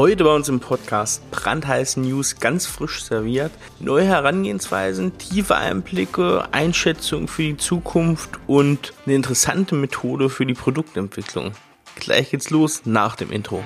Heute bei uns im Podcast brandheiße News ganz frisch serviert, neue Herangehensweisen, tiefe Einblicke, Einschätzungen für die Zukunft und eine interessante Methode für die Produktentwicklung. Gleich geht's los nach dem Intro.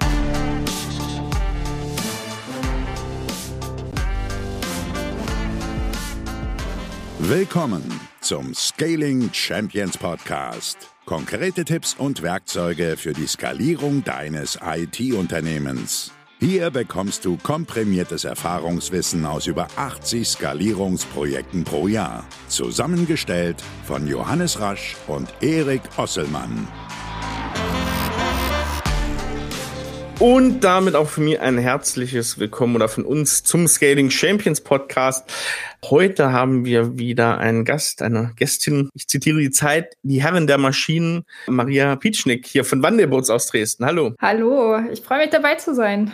Willkommen zum Scaling Champions Podcast. Konkrete Tipps und Werkzeuge für die Skalierung deines IT-Unternehmens. Hier bekommst du komprimiertes Erfahrungswissen aus über 80 Skalierungsprojekten pro Jahr. Zusammengestellt von Johannes Rasch und Erik Osselmann. Und damit auch für mich ein herzliches Willkommen oder von uns zum Scaling Champions Podcast. Heute haben wir wieder einen Gast, eine Gästin. Ich zitiere die Zeit, die Herrin der Maschinen, Maria Pietschnick hier von Wandelboots aus Dresden. Hallo. Hallo, ich freue mich dabei zu sein.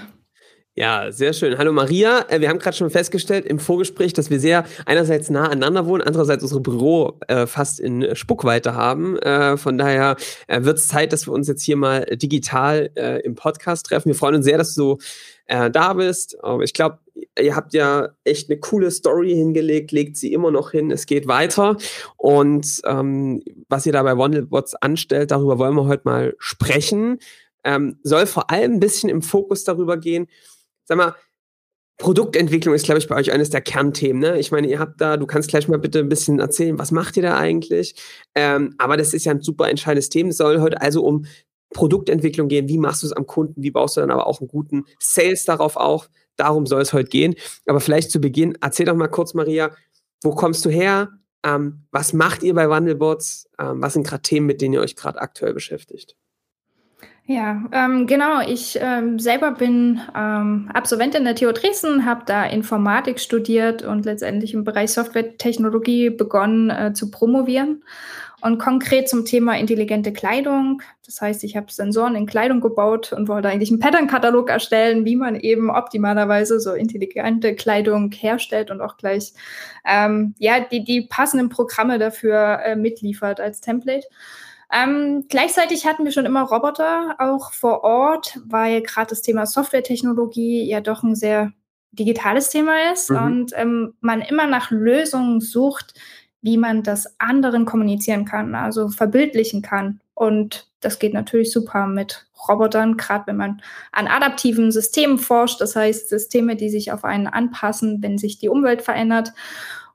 Ja, sehr schön. Hallo Maria. Äh, wir haben gerade schon festgestellt im Vorgespräch, dass wir sehr einerseits nah aneinander wohnen, andererseits unsere Büro äh, fast in Spuckweite haben. Äh, von daher äh, wird es Zeit, dass wir uns jetzt hier mal digital äh, im Podcast treffen. Wir freuen uns sehr, dass du äh, da bist. ich glaube, ihr habt ja echt eine coole Story hingelegt, legt sie immer noch hin. Es geht weiter. Und ähm, was ihr da bei Wondelbots anstellt, darüber wollen wir heute mal sprechen. Ähm, soll vor allem ein bisschen im Fokus darüber gehen, sag mal, Produktentwicklung ist, glaube ich, bei euch eines der Kernthemen. Ne? Ich meine, ihr habt da, du kannst gleich mal bitte ein bisschen erzählen, was macht ihr da eigentlich? Ähm, aber das ist ja ein super entscheidendes Thema. Es soll heute also um Produktentwicklung gehen. Wie machst du es am Kunden? Wie baust du dann aber auch einen guten Sales darauf auf? Darum soll es heute gehen. Aber vielleicht zu Beginn, erzähl doch mal kurz, Maria, wo kommst du her? Ähm, was macht ihr bei Wandelbots? Ähm, was sind gerade Themen, mit denen ihr euch gerade aktuell beschäftigt? Ja, ähm, genau. Ich ähm, selber bin ähm, Absolventin der TU Dresden, habe da Informatik studiert und letztendlich im Bereich Softwaretechnologie begonnen äh, zu promovieren. Und konkret zum Thema intelligente Kleidung. Das heißt, ich habe Sensoren in Kleidung gebaut und wollte eigentlich einen Pattern-Katalog erstellen, wie man eben optimalerweise so intelligente Kleidung herstellt und auch gleich ähm, ja die, die passenden Programme dafür äh, mitliefert als Template. Ähm, gleichzeitig hatten wir schon immer Roboter auch vor Ort, weil gerade das Thema Softwaretechnologie ja doch ein sehr digitales Thema ist mhm. und ähm, man immer nach Lösungen sucht, wie man das anderen kommunizieren kann, also verbildlichen kann. Und das geht natürlich super mit Robotern, gerade wenn man an adaptiven Systemen forscht, das heißt Systeme, die sich auf einen anpassen, wenn sich die Umwelt verändert.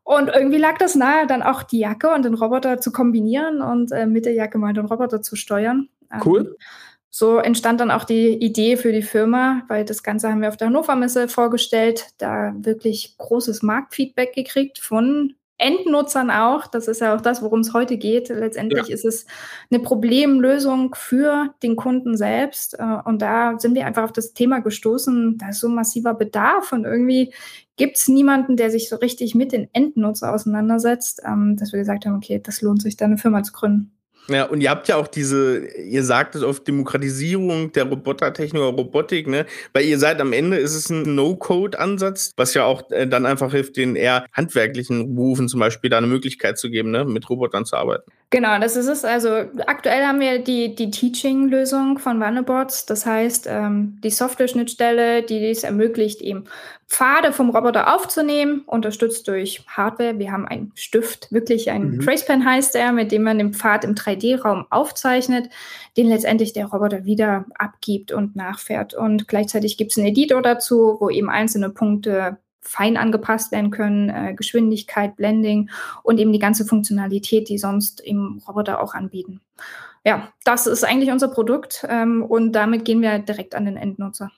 Und irgendwie lag das nahe, dann auch die Jacke und den Roboter zu kombinieren und äh, mit der Jacke mal den Roboter zu steuern. Cool. Ähm, so entstand dann auch die Idee für die Firma, weil das Ganze haben wir auf der Hannover Messe vorgestellt, da wirklich großes Marktfeedback gekriegt von Endnutzern auch. Das ist ja auch das, worum es heute geht. Letztendlich ja. ist es eine Problemlösung für den Kunden selbst. Äh, und da sind wir einfach auf das Thema gestoßen. Da ist so massiver Bedarf und irgendwie gibt es niemanden, der sich so richtig mit den Endnutzer auseinandersetzt, ähm, dass wir gesagt haben, okay, das lohnt sich, da eine Firma zu gründen. Ja, und ihr habt ja auch diese, ihr sagt es auf Demokratisierung der Robotertechnik oder Robotik, ne? Weil ihr seid am Ende ist es ein No-Code-Ansatz, was ja auch äh, dann einfach hilft, den eher handwerklichen Berufen zum Beispiel da eine Möglichkeit zu geben, ne? Mit Robotern zu arbeiten. Genau, das ist es. Also aktuell haben wir die, die Teaching-Lösung von Wannebots. Das heißt, ähm, die Software-Schnittstelle, die es ermöglicht, eben Pfade vom Roboter aufzunehmen, unterstützt durch Hardware. Wir haben einen Stift, wirklich ein mhm. Tracepen heißt er, mit dem man den Pfad im 3D-Raum aufzeichnet, den letztendlich der Roboter wieder abgibt und nachfährt. Und gleichzeitig gibt es einen Editor dazu, wo eben einzelne Punkte fein angepasst werden können, äh, Geschwindigkeit, Blending und eben die ganze Funktionalität, die sonst im Roboter auch anbieten. Ja, das ist eigentlich unser Produkt ähm, und damit gehen wir direkt an den Endnutzer.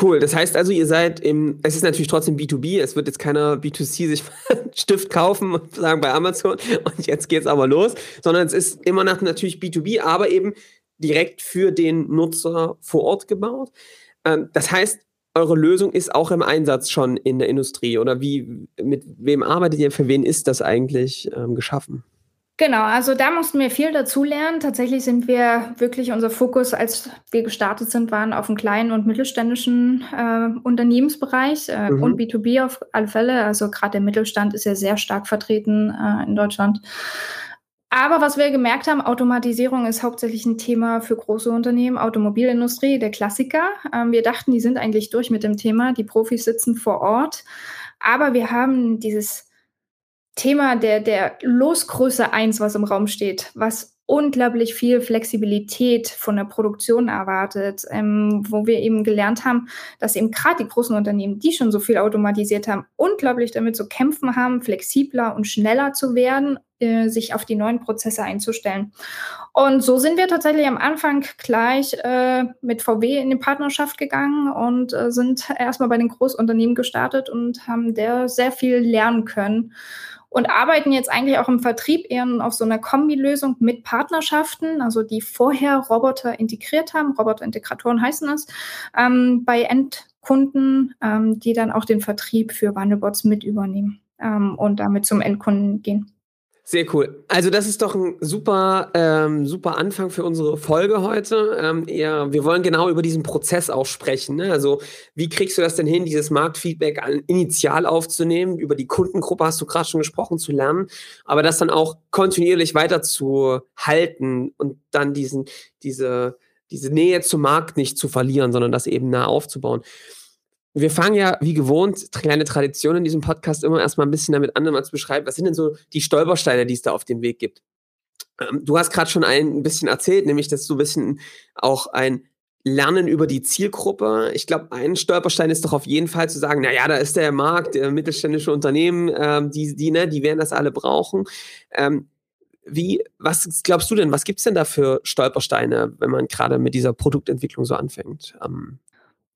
Cool, das heißt also, ihr seid im, es ist natürlich trotzdem B2B, es wird jetzt keiner B2C sich Stift kaufen und sagen bei Amazon und jetzt geht's aber los, sondern es ist immer noch natürlich B2B, aber eben direkt für den Nutzer vor Ort gebaut. Ähm, das heißt, eure Lösung ist auch im Einsatz schon in der Industrie oder wie, mit wem arbeitet ihr, für wen ist das eigentlich ähm, geschaffen? Genau, also da mussten wir viel dazulernen. Tatsächlich sind wir wirklich, unser Fokus, als wir gestartet sind, waren auf dem kleinen und mittelständischen äh, Unternehmensbereich äh, mhm. und B2B auf alle Fälle. Also gerade der Mittelstand ist ja sehr stark vertreten äh, in Deutschland. Aber was wir gemerkt haben, Automatisierung ist hauptsächlich ein Thema für große Unternehmen, Automobilindustrie, der Klassiker. Ähm, wir dachten, die sind eigentlich durch mit dem Thema, die Profis sitzen vor Ort. Aber wir haben dieses Thema der, der Losgröße 1, was im Raum steht, was unglaublich viel Flexibilität von der Produktion erwartet, ähm, wo wir eben gelernt haben, dass eben gerade die großen Unternehmen, die schon so viel automatisiert haben, unglaublich damit zu kämpfen haben, flexibler und schneller zu werden, äh, sich auf die neuen Prozesse einzustellen. Und so sind wir tatsächlich am Anfang gleich äh, mit VW in die Partnerschaft gegangen und äh, sind erstmal bei den Großunternehmen gestartet und haben der sehr viel lernen können und arbeiten jetzt eigentlich auch im Vertrieb eher auf so einer Kombilösung mit Partnerschaften, also die vorher Roboter integriert haben, Roboterintegratoren heißen es, ähm, bei Endkunden, ähm, die dann auch den Vertrieb für Wandelbots mit übernehmen ähm, und damit zum Endkunden gehen. Sehr cool. Also das ist doch ein super, ähm, super Anfang für unsere Folge heute. Ähm, eher, wir wollen genau über diesen Prozess auch sprechen. Ne? Also wie kriegst du das denn hin, dieses Marktfeedback initial aufzunehmen, über die Kundengruppe hast du gerade schon gesprochen, zu lernen, aber das dann auch kontinuierlich weiter zu halten und dann diesen, diese, diese Nähe zum Markt nicht zu verlieren, sondern das eben nah aufzubauen. Wir fangen ja, wie gewohnt, kleine Tradition in diesem Podcast immer erstmal ein bisschen damit an, mal zu beschreiben, was sind denn so die Stolpersteine, die es da auf dem Weg gibt. Ähm, du hast gerade schon ein bisschen erzählt, nämlich, dass du ein bisschen auch ein Lernen über die Zielgruppe. Ich glaube, ein Stolperstein ist doch auf jeden Fall zu sagen, na ja, da ist der Markt, der mittelständische Unternehmen, ähm, die, die, ne, die werden das alle brauchen. Ähm, wie, was glaubst du denn, was gibt's denn da für Stolpersteine, wenn man gerade mit dieser Produktentwicklung so anfängt? Ähm,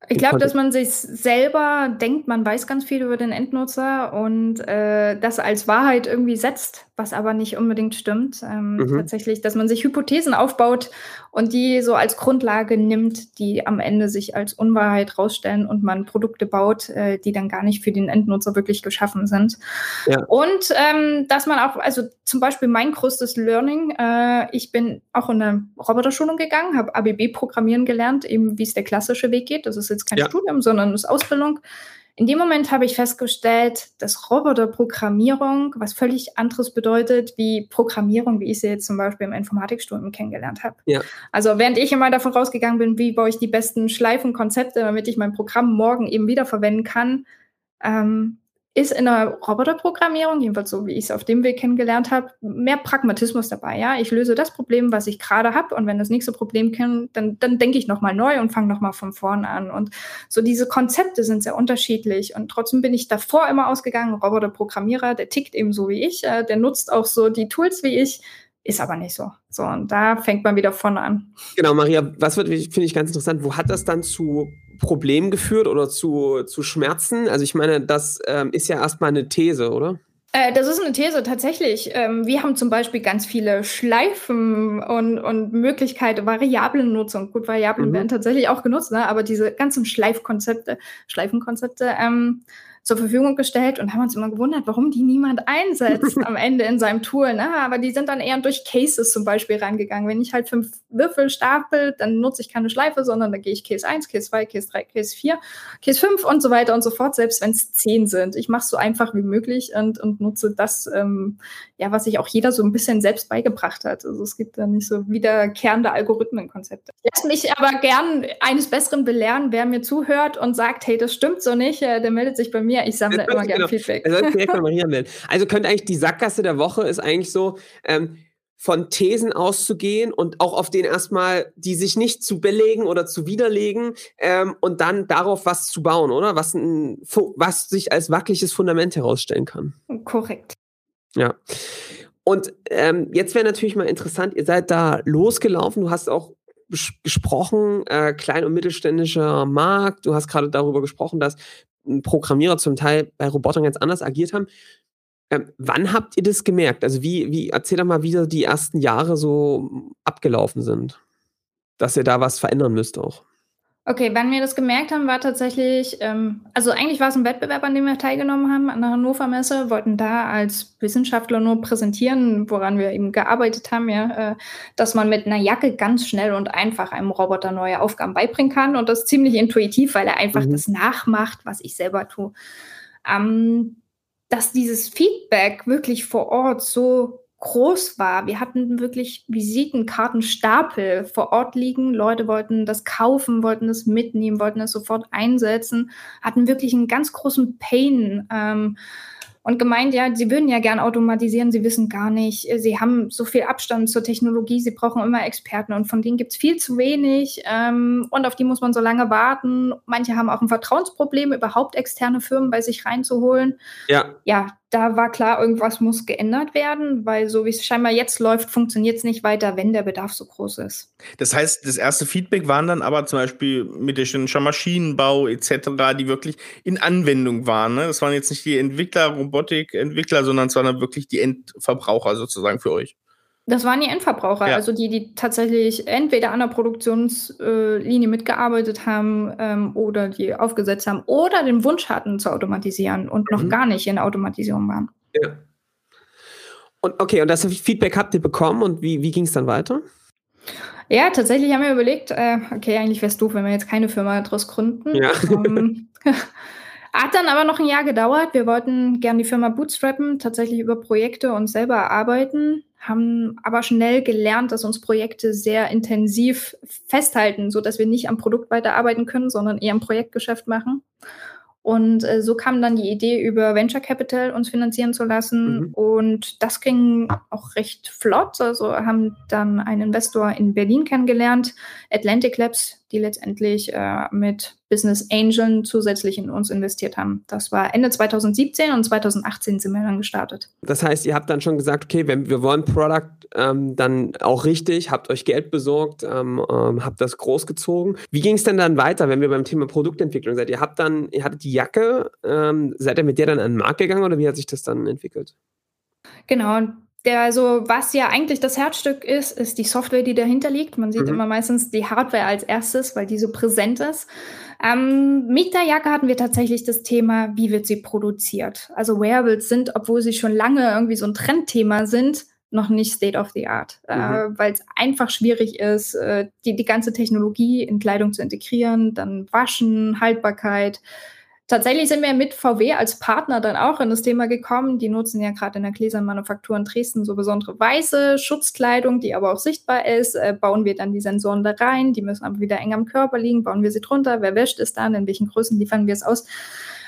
ich glaube, dass man sich selber denkt, man weiß ganz viel über den Endnutzer und äh, das als Wahrheit irgendwie setzt, was aber nicht unbedingt stimmt. Ähm, mhm. Tatsächlich, dass man sich Hypothesen aufbaut und die so als Grundlage nimmt, die am Ende sich als Unwahrheit rausstellen und man Produkte baut, äh, die dann gar nicht für den Endnutzer wirklich geschaffen sind. Ja. Und ähm, dass man auch, also zum Beispiel mein größtes Learning, äh, ich bin auch in eine Roboterschulung gegangen, habe ABB programmieren gelernt, eben wie es der klassische Weg geht. Das ist jetzt kein ja. Studium, sondern das Ausbildung. In dem Moment habe ich festgestellt, dass Roboterprogrammierung was völlig anderes bedeutet wie Programmierung, wie ich sie jetzt zum Beispiel im Informatikstudium kennengelernt habe. Ja. Also während ich immer davon rausgegangen bin, wie baue ich die besten Schleifenkonzepte, damit ich mein Programm morgen eben wiederverwenden kann, ähm, ist in der Roboterprogrammierung, jedenfalls so wie ich es auf dem Weg kennengelernt habe, mehr Pragmatismus dabei. Ja, ich löse das Problem, was ich gerade habe, und wenn das nächste Problem kommt, dann, dann denke ich nochmal neu und fange nochmal von vorne an. Und so diese Konzepte sind sehr unterschiedlich. Und trotzdem bin ich davor immer ausgegangen, Roboterprogrammierer, der tickt eben so wie ich, äh, der nutzt auch so die Tools wie ich. Ist aber nicht so. So, und da fängt man wieder vorne an. Genau, Maria, was finde ich ganz interessant, wo hat das dann zu Problemen geführt oder zu, zu Schmerzen? Also ich meine, das ähm, ist ja erstmal eine These, oder? Äh, das ist eine These, tatsächlich. Ähm, wir haben zum Beispiel ganz viele Schleifen und, und Möglichkeiten, Variablennutzung. Gut, Variablen mhm. werden tatsächlich auch genutzt, ne? aber diese ganzen Schleifkonzepte, Schleifenkonzepte, ähm, zur Verfügung gestellt und haben uns immer gewundert, warum die niemand einsetzt am Ende in seinem Tool. Ne? Aber die sind dann eher durch Cases zum Beispiel rangegangen. Wenn ich halt fünf Würfel stapel, dann nutze ich keine Schleife, sondern dann gehe ich Case 1, Case 2, Case 3, Case 4, Case 5 und so weiter und so fort, selbst wenn es 10 sind. Ich mache es so einfach wie möglich und, und nutze das, ähm, ja, was sich auch jeder so ein bisschen selbst beigebracht hat. Also es gibt da nicht so wiederkehrende Algorithmenkonzepte. Ich lasse mich aber gern eines Besseren belehren, wer mir zuhört und sagt, hey, das stimmt so nicht, äh, der meldet sich bei mir mir. Ich sammle immer gerne genau. Feedback. Also, direkt bei Maria melden. also könnte eigentlich die Sackgasse der Woche ist eigentlich so, ähm, von Thesen auszugehen und auch auf denen erstmal, die sich nicht zu belegen oder zu widerlegen ähm, und dann darauf was zu bauen, oder? Was, ein, was sich als wackeliges Fundament herausstellen kann. Korrekt. Ja. Und ähm, jetzt wäre natürlich mal interessant, ihr seid da losgelaufen, du hast auch gesprochen, äh, klein- und mittelständischer Markt, du hast gerade darüber gesprochen, dass Programmierer zum Teil bei Robotern ganz anders agiert haben. Ähm, wann habt ihr das gemerkt? Also wie, wie, erzähl doch mal, wie die ersten Jahre so abgelaufen sind. Dass ihr da was verändern müsst auch. Okay, wann wir das gemerkt haben, war tatsächlich, ähm, also eigentlich war es ein Wettbewerb, an dem wir teilgenommen haben, an der Hannover Messe, wollten da als Wissenschaftler nur präsentieren, woran wir eben gearbeitet haben, ja, äh, dass man mit einer Jacke ganz schnell und einfach einem Roboter neue Aufgaben beibringen kann und das ziemlich intuitiv, weil er einfach mhm. das nachmacht, was ich selber tue. Ähm, dass dieses Feedback wirklich vor Ort so groß war. Wir hatten wirklich Visitenkartenstapel vor Ort liegen. Leute wollten das kaufen, wollten das mitnehmen, wollten das sofort einsetzen, hatten wirklich einen ganz großen Pain. Ähm, und gemeint, ja, sie würden ja gern automatisieren, sie wissen gar nicht, äh, sie haben so viel Abstand zur Technologie, sie brauchen immer Experten und von denen gibt es viel zu wenig ähm, und auf die muss man so lange warten. Manche haben auch ein Vertrauensproblem, überhaupt externe Firmen bei sich reinzuholen. Ja. Ja, da war klar, irgendwas muss geändert werden, weil so wie es scheinbar jetzt läuft, funktioniert es nicht weiter, wenn der Bedarf so groß ist. Das heißt, das erste Feedback waren dann aber zum Beispiel medizinischer Maschinenbau etc., die wirklich in Anwendung waren. Ne? Das waren jetzt nicht die Entwickler, Robotikentwickler, sondern es waren dann wirklich die Endverbraucher sozusagen für euch. Das waren die Endverbraucher, ja. also die, die tatsächlich entweder an der Produktionslinie mitgearbeitet haben ähm, oder die aufgesetzt haben oder den Wunsch hatten zu automatisieren und noch mhm. gar nicht in Automatisierung waren. Ja. Und okay, und das Feedback habt ihr bekommen und wie, wie ging es dann weiter? Ja, tatsächlich haben wir überlegt, äh, okay, eigentlich wäre es doof, wenn wir jetzt keine Firma daraus gründen. Ja. Ähm, hat dann aber noch ein Jahr gedauert. Wir wollten gerne die Firma bootstrappen, tatsächlich über Projekte und selber arbeiten haben aber schnell gelernt, dass uns Projekte sehr intensiv festhalten, so dass wir nicht am Produkt weiterarbeiten können, sondern eher am Projektgeschäft machen. Und äh, so kam dann die Idee, über Venture Capital uns finanzieren zu lassen. Mhm. Und das ging auch recht flott. Also haben dann einen Investor in Berlin kennengelernt, Atlantic Labs, die letztendlich äh, mit Business Angeln zusätzlich in uns investiert haben. Das war Ende 2017 und 2018 sind wir dann gestartet. Das heißt, ihr habt dann schon gesagt, okay, wenn wir wollen Product ähm, dann auch richtig, habt euch Geld besorgt, ähm, ähm, habt das großgezogen. Wie ging es denn dann weiter, wenn wir beim Thema Produktentwicklung seid? Ihr habt dann, ihr hattet die Jacke, ähm, seid ihr mit der dann an den Markt gegangen oder wie hat sich das dann entwickelt? Genau, der, also, was ja eigentlich das Herzstück ist, ist die Software, die dahinter liegt. Man sieht mhm. immer meistens die Hardware als erstes, weil die so präsent ist. Ähm, mit der Jacke hatten wir tatsächlich das Thema, wie wird sie produziert? Also Wearables sind, obwohl sie schon lange irgendwie so ein Trendthema sind, noch nicht State of the Art, äh, mhm. äh, weil es einfach schwierig ist, äh, die, die ganze Technologie in Kleidung zu integrieren, dann Waschen, Haltbarkeit, Tatsächlich sind wir mit VW als Partner dann auch in das Thema gekommen. Die nutzen ja gerade in der Gläsernmanufaktur in Dresden so besondere weiße Schutzkleidung, die aber auch sichtbar ist. Äh, bauen wir dann die Sensoren da rein, die müssen aber wieder eng am Körper liegen, bauen wir sie drunter, wer wäscht es dann, in welchen Größen liefern wir es aus.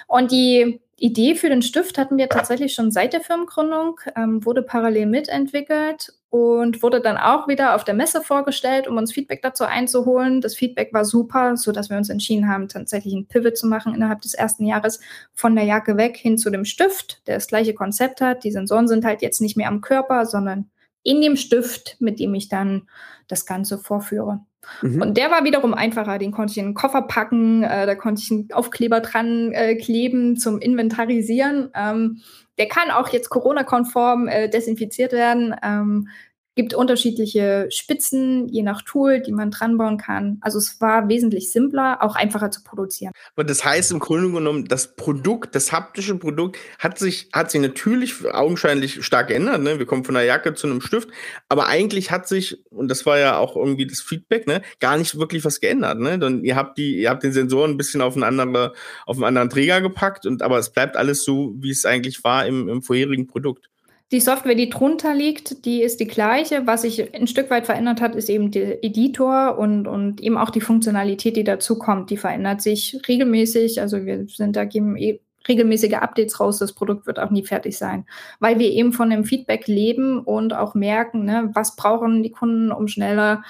Und die Idee für den Stift hatten wir tatsächlich schon seit der Firmengründung, ähm, wurde parallel mitentwickelt und wurde dann auch wieder auf der Messe vorgestellt, um uns Feedback dazu einzuholen. Das Feedback war super, so dass wir uns entschieden haben, tatsächlich einen Pivot zu machen innerhalb des ersten Jahres von der Jacke weg hin zu dem Stift, der das gleiche Konzept hat. Die Sensoren sind halt jetzt nicht mehr am Körper, sondern in dem Stift, mit dem ich dann das Ganze vorführe. Mhm. Und der war wiederum einfacher. Den konnte ich in den Koffer packen, äh, da konnte ich einen Aufkleber dran äh, kleben zum Inventarisieren. Ähm, der kann auch jetzt Corona-konform äh, desinfiziert werden. Ähm, gibt unterschiedliche Spitzen, je nach Tool, die man dran bauen kann. Also es war wesentlich simpler, auch einfacher zu produzieren. Aber das heißt im Grunde genommen, das Produkt, das haptische Produkt hat sich, hat sich natürlich augenscheinlich stark geändert. Ne? Wir kommen von einer Jacke zu einem Stift, aber eigentlich hat sich, und das war ja auch irgendwie das Feedback, ne, gar nicht wirklich was geändert. Ne? Denn ihr habt die, ihr habt den Sensoren ein bisschen auf einen anderen, auf einen anderen Träger gepackt und aber es bleibt alles so, wie es eigentlich war im, im vorherigen Produkt. Die Software, die drunter liegt, die ist die gleiche. Was sich ein Stück weit verändert hat, ist eben der Editor und, und eben auch die Funktionalität, die dazu kommt. Die verändert sich regelmäßig. Also wir sind da geben eh regelmäßige Updates raus. Das Produkt wird auch nie fertig sein, weil wir eben von dem Feedback leben und auch merken, ne, was brauchen die Kunden, um schneller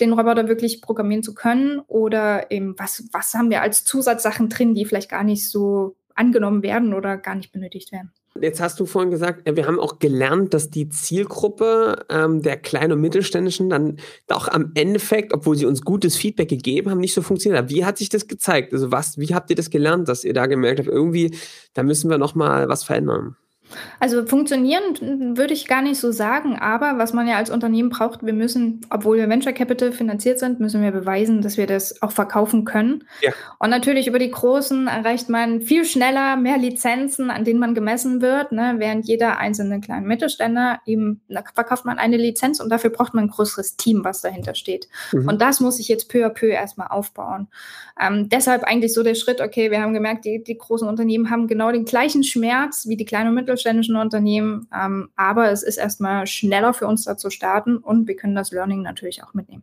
den Roboter wirklich programmieren zu können oder eben was, was haben wir als Zusatzsachen drin, die vielleicht gar nicht so angenommen werden oder gar nicht benötigt werden. Jetzt hast du vorhin gesagt, wir haben auch gelernt, dass die Zielgruppe ähm, der kleinen und mittelständischen dann auch am Endeffekt, obwohl sie uns gutes Feedback gegeben haben, nicht so funktioniert hat. Wie hat sich das gezeigt? Also was, wie habt ihr das gelernt, dass ihr da gemerkt habt, irgendwie, da müssen wir noch mal was verändern? Also funktionieren würde ich gar nicht so sagen, aber was man ja als Unternehmen braucht, wir müssen, obwohl wir Venture Capital finanziert sind, müssen wir beweisen, dass wir das auch verkaufen können. Ja. Und natürlich über die Großen erreicht man viel schneller mehr Lizenzen, an denen man gemessen wird, ne? während jeder einzelne kleine Mittelständler eben verkauft man eine Lizenz und dafür braucht man ein größeres Team, was dahinter steht. Mhm. Und das muss ich jetzt peu à peu erstmal aufbauen. Ähm, deshalb eigentlich so der Schritt, okay, wir haben gemerkt, die, die großen Unternehmen haben genau den gleichen Schmerz wie die kleinen und Mittelständler mittelständischen Unternehmen. Ähm, aber es ist erstmal schneller für uns da zu starten und wir können das Learning natürlich auch mitnehmen.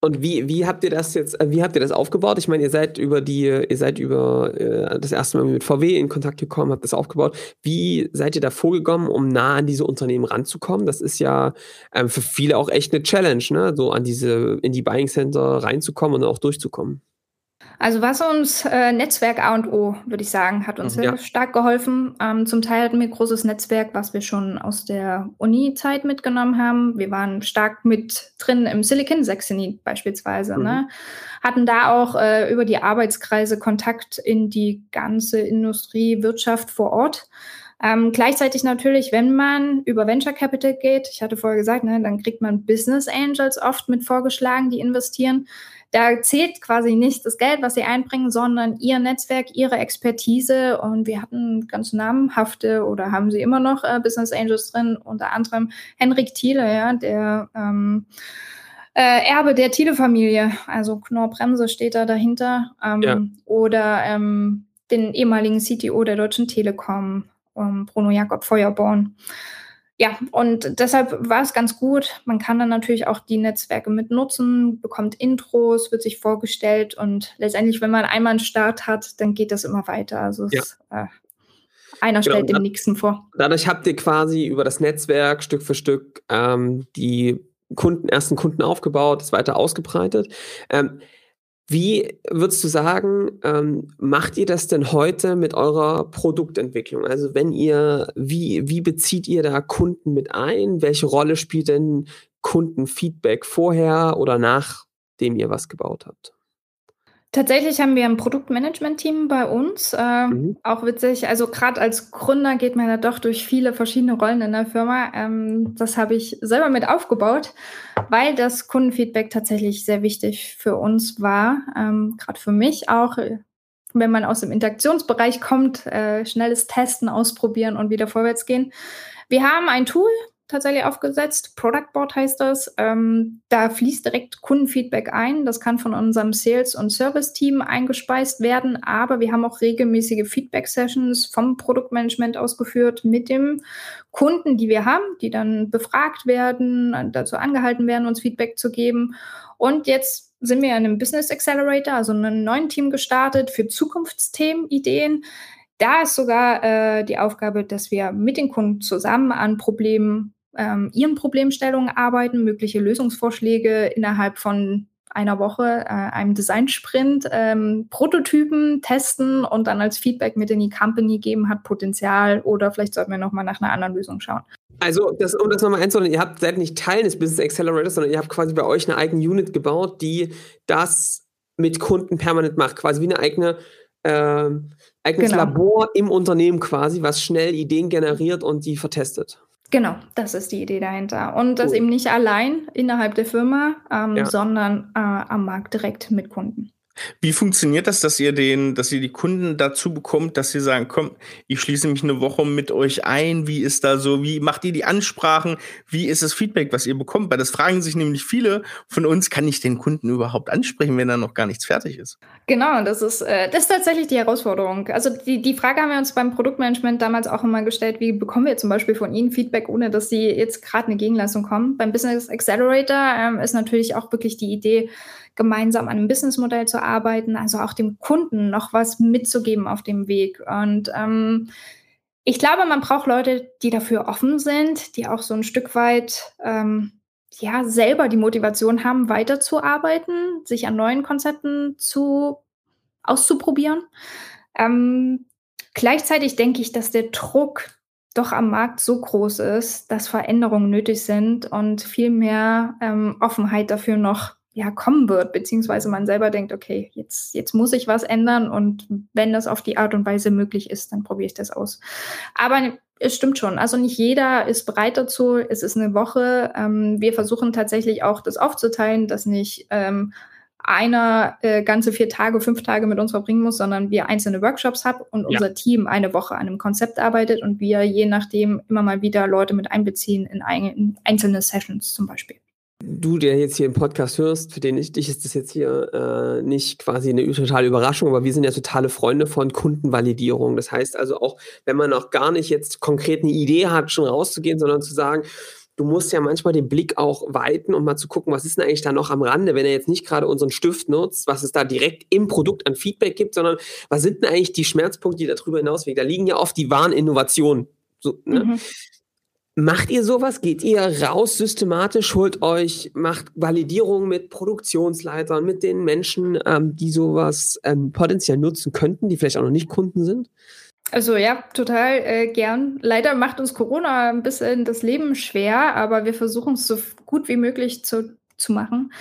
Und wie, wie habt ihr das jetzt, äh, wie habt ihr das aufgebaut? Ich meine, ihr seid über die, ihr seid über äh, das erste Mal mit VW in Kontakt gekommen, habt das aufgebaut. Wie seid ihr da vorgekommen, um nah an diese Unternehmen ranzukommen? Das ist ja ähm, für viele auch echt eine Challenge, ne? So an diese, in die Buying Center reinzukommen und auch durchzukommen. Also was uns äh, Netzwerk A und O, würde ich sagen, hat uns mhm, sehr ja. stark geholfen. Ähm, zum Teil hatten wir ein großes Netzwerk, was wir schon aus der Uni-Zeit mitgenommen haben. Wir waren stark mit drin im Silicon Saxony beispielsweise. Mhm. Ne? Hatten da auch äh, über die Arbeitskreise Kontakt in die ganze Industrie, Wirtschaft vor Ort. Ähm, gleichzeitig natürlich, wenn man über Venture Capital geht, ich hatte vorher gesagt, ne, dann kriegt man Business Angels oft mit vorgeschlagen, die investieren. Da zählt quasi nicht das Geld, was sie einbringen, sondern ihr Netzwerk, ihre Expertise. Und wir hatten ganz namhafte oder haben sie immer noch äh, Business Angels drin, unter anderem Henrik Thiele, ja, der ähm, äh, Erbe der Thiele-Familie, also Knorr Bremse steht da dahinter. Ähm, ja. Oder ähm, den ehemaligen CTO der Deutschen Telekom, ähm, Bruno Jakob Feuerborn ja, und deshalb war es ganz gut. Man kann dann natürlich auch die Netzwerke mit nutzen, bekommt Intros, wird sich vorgestellt und letztendlich, wenn man einmal einen Start hat, dann geht das immer weiter. Also ja. es, äh, einer genau, stellt den nächsten vor. Dadurch habt ihr quasi über das Netzwerk Stück für Stück ähm, die Kunden, ersten Kunden aufgebaut, es weiter ausgebreitet. Ähm, wie würdest du sagen, ähm, macht ihr das denn heute mit eurer Produktentwicklung? Also wenn ihr, wie, wie bezieht ihr da Kunden mit ein? Welche Rolle spielt denn Kundenfeedback vorher oder nachdem ihr was gebaut habt? Tatsächlich haben wir ein Produktmanagement-Team bei uns. Äh, mhm. Auch witzig. Also gerade als Gründer geht man ja doch durch viele verschiedene Rollen in der Firma. Ähm, das habe ich selber mit aufgebaut, weil das Kundenfeedback tatsächlich sehr wichtig für uns war. Ähm, gerade für mich auch. Wenn man aus dem Interaktionsbereich kommt, äh, schnelles Testen, ausprobieren und wieder vorwärts gehen. Wir haben ein Tool, tatsächlich aufgesetzt. Product Board heißt das. Ähm, da fließt direkt Kundenfeedback ein. Das kann von unserem Sales- und Service-Team eingespeist werden, aber wir haben auch regelmäßige Feedback-Sessions vom Produktmanagement ausgeführt mit dem Kunden, die wir haben, die dann befragt werden, dazu angehalten werden, uns Feedback zu geben. Und jetzt sind wir in einem Business Accelerator, also einem neuen Team gestartet für Zukunftsthemen, Ideen. Da ist sogar äh, die Aufgabe, dass wir mit den Kunden zusammen an Problemen ähm, ihren Problemstellungen arbeiten, mögliche Lösungsvorschläge innerhalb von einer Woche, äh, einem Design-Sprint, ähm, Prototypen testen und dann als Feedback mit in die Company geben, hat Potenzial oder vielleicht sollten wir nochmal nach einer anderen Lösung schauen. Also, das, um das nochmal einzuordnen, ihr habt seid nicht Teil des Business Accelerators, sondern ihr habt quasi bei euch eine eigene Unit gebaut, die das mit Kunden permanent macht, quasi wie eine eigene äh, eigenes genau. Labor im Unternehmen quasi, was schnell Ideen generiert und die vertestet. Genau, das ist die Idee dahinter. Und das cool. eben nicht allein innerhalb der Firma, ähm, ja. sondern äh, am Markt direkt mit Kunden. Wie funktioniert das, dass ihr den, dass ihr die Kunden dazu bekommt, dass sie sagen, komm, ich schließe mich eine Woche mit euch ein, wie ist da so, wie macht ihr die Ansprachen, wie ist das Feedback, was ihr bekommt? Weil das fragen sich nämlich viele von uns, kann ich den Kunden überhaupt ansprechen, wenn da noch gar nichts fertig ist? Genau, das ist, äh, das ist tatsächlich die Herausforderung. Also die, die Frage haben wir uns beim Produktmanagement damals auch immer gestellt, wie bekommen wir zum Beispiel von Ihnen Feedback, ohne dass Sie jetzt gerade eine Gegenleistung kommen? Beim Business Accelerator ähm, ist natürlich auch wirklich die Idee, gemeinsam an einem Businessmodell zu arbeiten, also auch dem Kunden noch was mitzugeben auf dem Weg. Und ähm, ich glaube, man braucht Leute, die dafür offen sind, die auch so ein Stück weit ähm, ja selber die Motivation haben, weiterzuarbeiten, sich an neuen Konzepten zu auszuprobieren. Ähm, gleichzeitig denke ich, dass der Druck doch am Markt so groß ist, dass Veränderungen nötig sind und viel mehr ähm, Offenheit dafür noch ja, kommen wird, beziehungsweise man selber denkt, okay, jetzt, jetzt muss ich was ändern und wenn das auf die Art und Weise möglich ist, dann probiere ich das aus. Aber es stimmt schon, also nicht jeder ist bereit dazu. Es ist eine Woche. Ähm, wir versuchen tatsächlich auch das aufzuteilen, dass nicht ähm, einer äh, ganze vier Tage, fünf Tage mit uns verbringen muss, sondern wir einzelne Workshops haben und ja. unser Team eine Woche an einem Konzept arbeitet und wir je nachdem immer mal wieder Leute mit einbeziehen in, ein, in einzelne Sessions zum Beispiel. Du, der jetzt hier im Podcast hörst, für den ich, dich ist das jetzt hier äh, nicht quasi eine totale Überraschung, aber wir sind ja totale Freunde von Kundenvalidierung. Das heißt also auch, wenn man noch gar nicht jetzt konkret eine Idee hat, schon rauszugehen, sondern zu sagen, du musst ja manchmal den Blick auch weiten, um mal zu gucken, was ist denn eigentlich da noch am Rande, wenn er jetzt nicht gerade unseren Stift nutzt, was es da direkt im Produkt an Feedback gibt, sondern was sind denn eigentlich die Schmerzpunkte, die darüber hinauswegen? Da liegen ja oft die wahren Innovationen. So, ne? mhm. Macht ihr sowas? Geht ihr raus systematisch, holt euch, macht Validierung mit Produktionsleitern, mit den Menschen, ähm, die sowas ähm, potenziell nutzen könnten, die vielleicht auch noch nicht Kunden sind? Also ja, total äh, gern. Leider macht uns Corona ein bisschen das Leben schwer, aber wir versuchen es so gut wie möglich zu, zu machen.